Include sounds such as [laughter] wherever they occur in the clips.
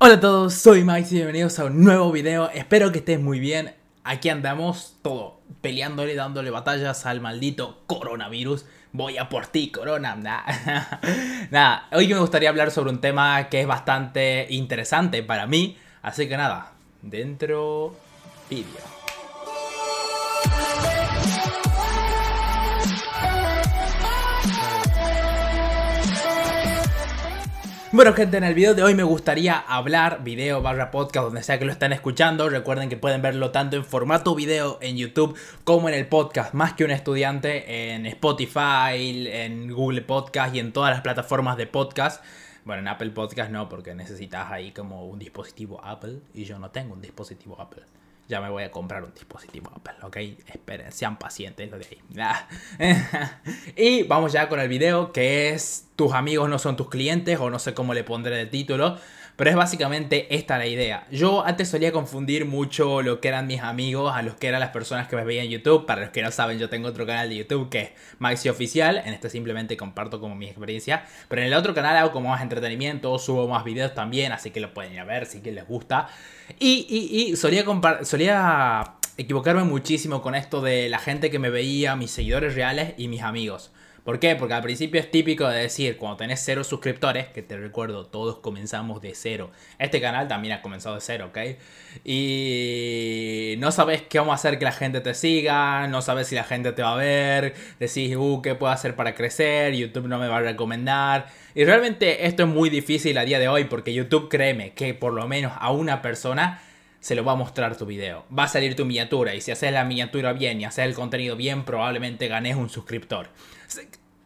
Hola a todos, soy Max y bienvenidos a un nuevo video. Espero que estés muy bien. Aquí andamos todo peleándole, dándole batallas al maldito coronavirus. Voy a por ti, corona. Nada. [laughs] nada, hoy me gustaría hablar sobre un tema que es bastante interesante para mí. Así que nada, dentro vídeo. Bueno gente, en el video de hoy me gustaría hablar, video barra podcast, donde sea que lo estén escuchando. Recuerden que pueden verlo tanto en formato video en YouTube como en el podcast, más que un estudiante, en Spotify, en Google Podcast y en todas las plataformas de podcast. Bueno, en Apple Podcast no, porque necesitas ahí como un dispositivo Apple y yo no tengo un dispositivo Apple ya me voy a comprar un dispositivo. Esperen, sean pacientes [laughs] y vamos ya con el video que es tus amigos no son tus clientes o no sé cómo le pondré de título. Pero es básicamente esta la idea. Yo antes solía confundir mucho lo que eran mis amigos a los que eran las personas que me veían en YouTube. Para los que no saben, yo tengo otro canal de YouTube que es Maxi Oficial. En este simplemente comparto como mi experiencia. Pero en el otro canal hago como más entretenimiento, subo más videos también, así que lo pueden ir a ver si les gusta. Y, solía, solía equivocarme muchísimo con esto de la gente que me veía, mis seguidores reales y mis amigos. ¿Por qué? Porque al principio es típico de decir, cuando tenés cero suscriptores, que te recuerdo, todos comenzamos de cero. Este canal también ha comenzado de cero, ¿ok? Y no sabes qué vamos a hacer que la gente te siga, no sabes si la gente te va a ver, decís, uh, ¿qué puedo hacer para crecer? YouTube no me va a recomendar. Y realmente esto es muy difícil a día de hoy porque YouTube, créeme, que por lo menos a una persona se lo va a mostrar tu video. Va a salir tu miniatura y si haces la miniatura bien y haces el contenido bien, probablemente ganes un suscriptor.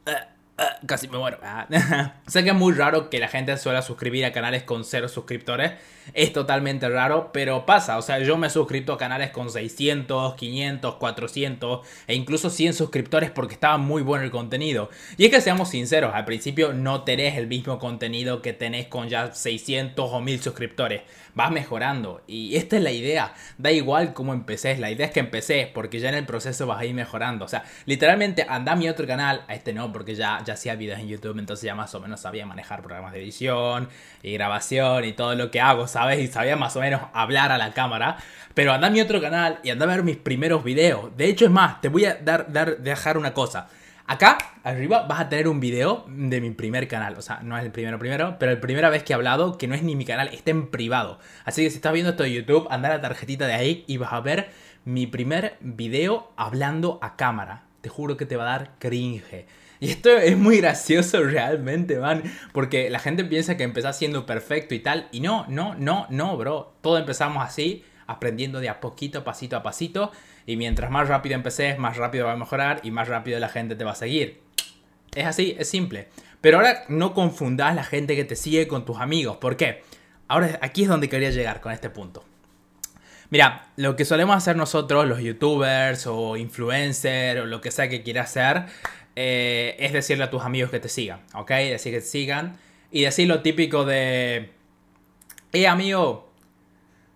Uh, uh, casi me muero. Ah. [laughs] sé que es muy raro que la gente suele suscribir a canales con cero suscriptores. Es totalmente raro, pero pasa. O sea, yo me he suscrito a canales con 600, 500, 400 e incluso 100 suscriptores porque estaba muy bueno el contenido. Y es que seamos sinceros, al principio no tenés el mismo contenido que tenés con ya 600 o 1000 suscriptores. Vas mejorando. Y esta es la idea. Da igual cómo empecé. La idea es que empecé porque ya en el proceso vas a ir mejorando. O sea, literalmente anda a mi otro canal. A este no, porque ya, ya hacía videos en YouTube. Entonces ya más o menos sabía manejar programas de edición y grabación y todo lo que hago ¿sabes? Y sabía más o menos hablar a la cámara. Pero anda a mi otro canal y anda a ver mis primeros videos. De hecho, es más, te voy a dar, dejar una cosa. Acá, arriba, vas a tener un video de mi primer canal. O sea, no es el primero primero, pero la primera vez que he hablado, que no es ni mi canal, está en privado. Así que si estás viendo esto de YouTube, anda a la tarjetita de ahí y vas a ver mi primer video hablando a cámara. Te juro que te va a dar cringe. Y esto es muy gracioso realmente, man. Porque la gente piensa que empezás siendo perfecto y tal. Y no, no, no, no, bro. Todo empezamos así, aprendiendo de a poquito, pasito a pasito. Y mientras más rápido empeces, más rápido va a mejorar y más rápido la gente te va a seguir. Es así, es simple. Pero ahora no confundas la gente que te sigue con tus amigos. ¿Por qué? Ahora aquí es donde quería llegar con este punto. Mira, lo que solemos hacer nosotros, los youtubers o influencers o lo que sea que quieras hacer, eh, es decirle a tus amigos que te sigan, ¿ok? Decir que te sigan y decir lo típico de, eh amigo,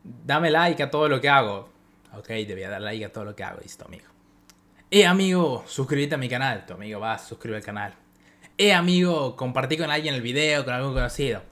dame like a todo lo que hago. Ok, te voy dar like a todo lo que hago, listo amigo. Eh amigo, suscríbete a mi canal, tu amigo va, suscribe al canal. Eh amigo, compartí con alguien el video, con algún conocido.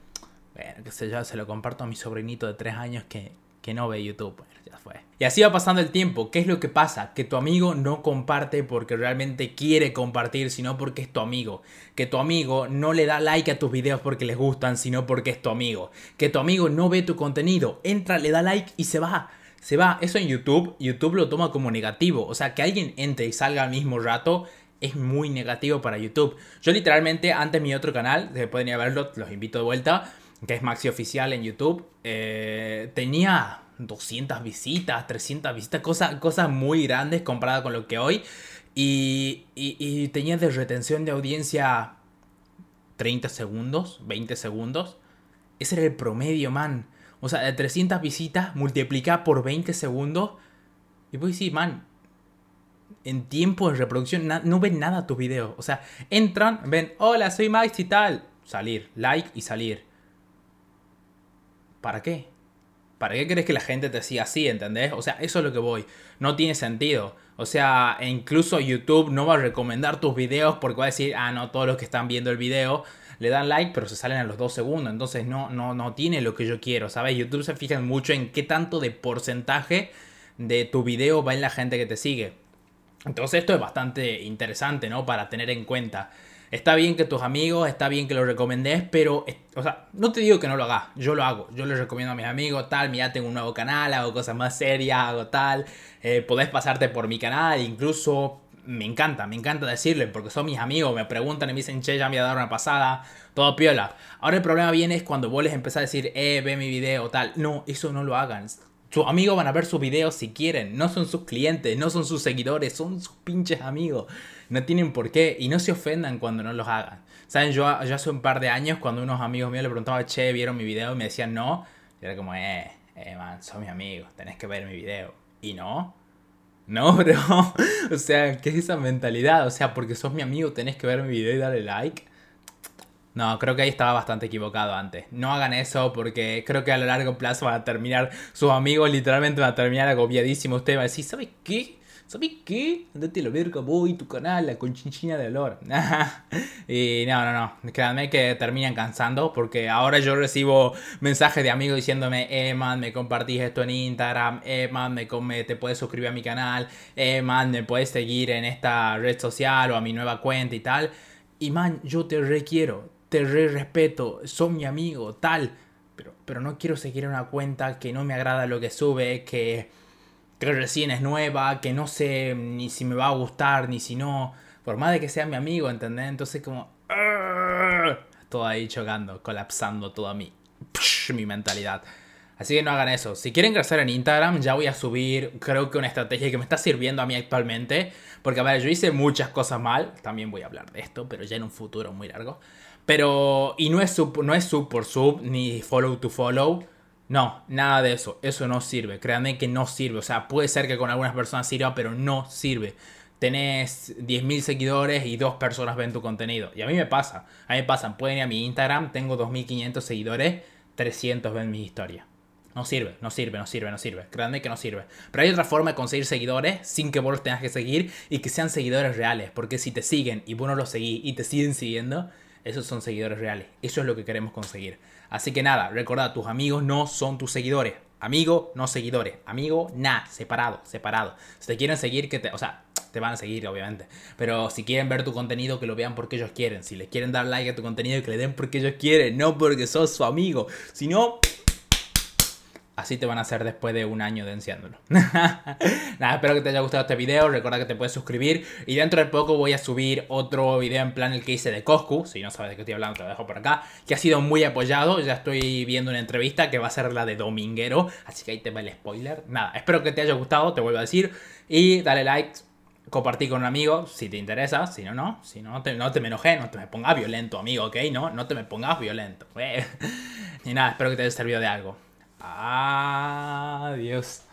Bueno, qué sé yo, se lo comparto a mi sobrinito de 3 años que, que no ve YouTube. ya fue. Y así va pasando el tiempo. ¿Qué es lo que pasa? Que tu amigo no comparte porque realmente quiere compartir, sino porque es tu amigo. Que tu amigo no le da like a tus videos porque les gustan, sino porque es tu amigo. Que tu amigo no ve tu contenido. Entra, le da like y se va. Se va. Eso en YouTube, YouTube lo toma como negativo. O sea, que alguien entre y salga al mismo rato es muy negativo para YouTube. Yo literalmente, antes mi otro canal, pueden ir a verlo, los invito de vuelta que es Maxi Oficial en YouTube, eh, tenía 200 visitas, 300 visitas, cosas, muy grandes comparada con lo que hoy. Y, y, tenía de retención de audiencia 30 segundos, 20 segundos. Ese era el promedio, man. O sea, de 300 visitas multiplica por 20 segundos. Y pues sí, man. En tiempo de reproducción no ven nada tus videos. O sea, entran, ven, hola, soy Max y tal. Salir, like y salir. ¿Para qué? ¿Para qué crees que la gente te siga así, entendés? O sea, eso es lo que voy. No tiene sentido. O sea, incluso YouTube no va a recomendar tus videos porque va a decir, ah, no, todos los que están viendo el video le dan like, pero se salen a los dos segundos. Entonces no, no, no tiene lo que yo quiero, ¿sabes? YouTube se fija mucho en qué tanto de porcentaje de tu video va en la gente que te sigue. Entonces esto es bastante interesante, ¿no? Para tener en cuenta. Está bien que tus amigos, está bien que lo recomendes, pero, o sea, no te digo que no lo hagas, yo lo hago, yo les recomiendo a mis amigos, tal, mira, tengo un nuevo canal, hago cosas más serias, hago tal, eh, podés pasarte por mi canal, incluso me encanta, me encanta decirles, porque son mis amigos, me preguntan y me dicen, che, ya me voy a dar una pasada, todo piola. Ahora el problema viene es cuando vos les empezás a decir, eh, ve mi video, tal, no, eso no lo hagan. Sus amigos van a ver sus videos si quieren, no son sus clientes, no son sus seguidores, son sus pinches amigos. No tienen por qué y no se ofendan cuando no los hagan. Saben, yo, yo hace un par de años cuando unos amigos míos le preguntaban, che, ¿vieron mi video? Y me decían no. Y era como, eh, eh, man, son mis amigos, tenés que ver mi video. Y no. No, [laughs] bro. o sea, ¿qué es esa mentalidad? O sea, porque sos mi amigo tenés que ver mi video y darle like. No, creo que ahí estaba bastante equivocado antes. No hagan eso porque creo que a lo largo plazo van a terminar, sus amigos literalmente van a terminar agobiadísimos. Usted va a decir, ¿sabes qué? ¿Sabes qué? Andate lo verga voy tu canal, la conchinchina de olor. [laughs] y no, no, no. Créanme que terminan cansando porque ahora yo recibo mensajes de amigos diciéndome, eh, man, me compartís esto en Instagram, eh, man, me, te puedes suscribir a mi canal, eh, man, me puedes seguir en esta red social o a mi nueva cuenta y tal. Y man, yo te requiero, te re respeto, son mi amigo, tal. Pero, pero no quiero seguir una cuenta que no me agrada lo que sube, que que recién es nueva, que no sé ni si me va a gustar, ni si no. Por más de que sea mi amigo, ¿entendés? Entonces como... Todo ahí chocando, colapsando toda mi, mi mentalidad. Así que no hagan eso. Si quieren crecer en Instagram, ya voy a subir, creo que una estrategia que me está sirviendo a mí actualmente. Porque, a ver, yo hice muchas cosas mal. También voy a hablar de esto, pero ya en un futuro muy largo. Pero, y no es sub, no es sub por sub, ni follow to follow. No, nada de eso. Eso no sirve. Créanme que no sirve. O sea, puede ser que con algunas personas sirva, pero no sirve. Tenés 10.000 seguidores y dos personas ven tu contenido. Y a mí me pasa. A mí me pasan. Pueden ir a mi Instagram, tengo 2.500 seguidores, 300 ven mi historia. No sirve, no sirve, no sirve, no sirve. Créanme que no sirve. Pero hay otra forma de conseguir seguidores sin que vos los tengas que seguir y que sean seguidores reales. Porque si te siguen y vos no los seguís y te siguen siguiendo, esos son seguidores reales. Eso es lo que queremos conseguir. Así que nada, recordad, tus amigos no son tus seguidores. Amigo, no seguidores. Amigo, nada, separado, separado. Si te quieren seguir, que te, o sea, te van a seguir, obviamente. Pero si quieren ver tu contenido, que lo vean porque ellos quieren. Si les quieren dar like a tu contenido, que le den porque ellos quieren, no porque sos su amigo. Si no, Así te van a hacer después de un año de enciéndolo. [laughs] Nada, espero que te haya gustado este video. Recuerda que te puedes suscribir. Y dentro de poco voy a subir otro video en plan el que hice de Coscu. Si no sabes de qué estoy hablando, te lo dejo por acá. Que ha sido muy apoyado. Ya estoy viendo una entrevista que va a ser la de Dominguero. Así que ahí te va el spoiler. Nada, espero que te haya gustado, te vuelvo a decir. Y dale like, compartí con un amigo si te interesa, si no, no, si no, no te me enojé, no te me pongas violento, amigo, ¿ok? No, no te me pongas violento. [laughs] y nada, espero que te haya servido de algo. Adiós.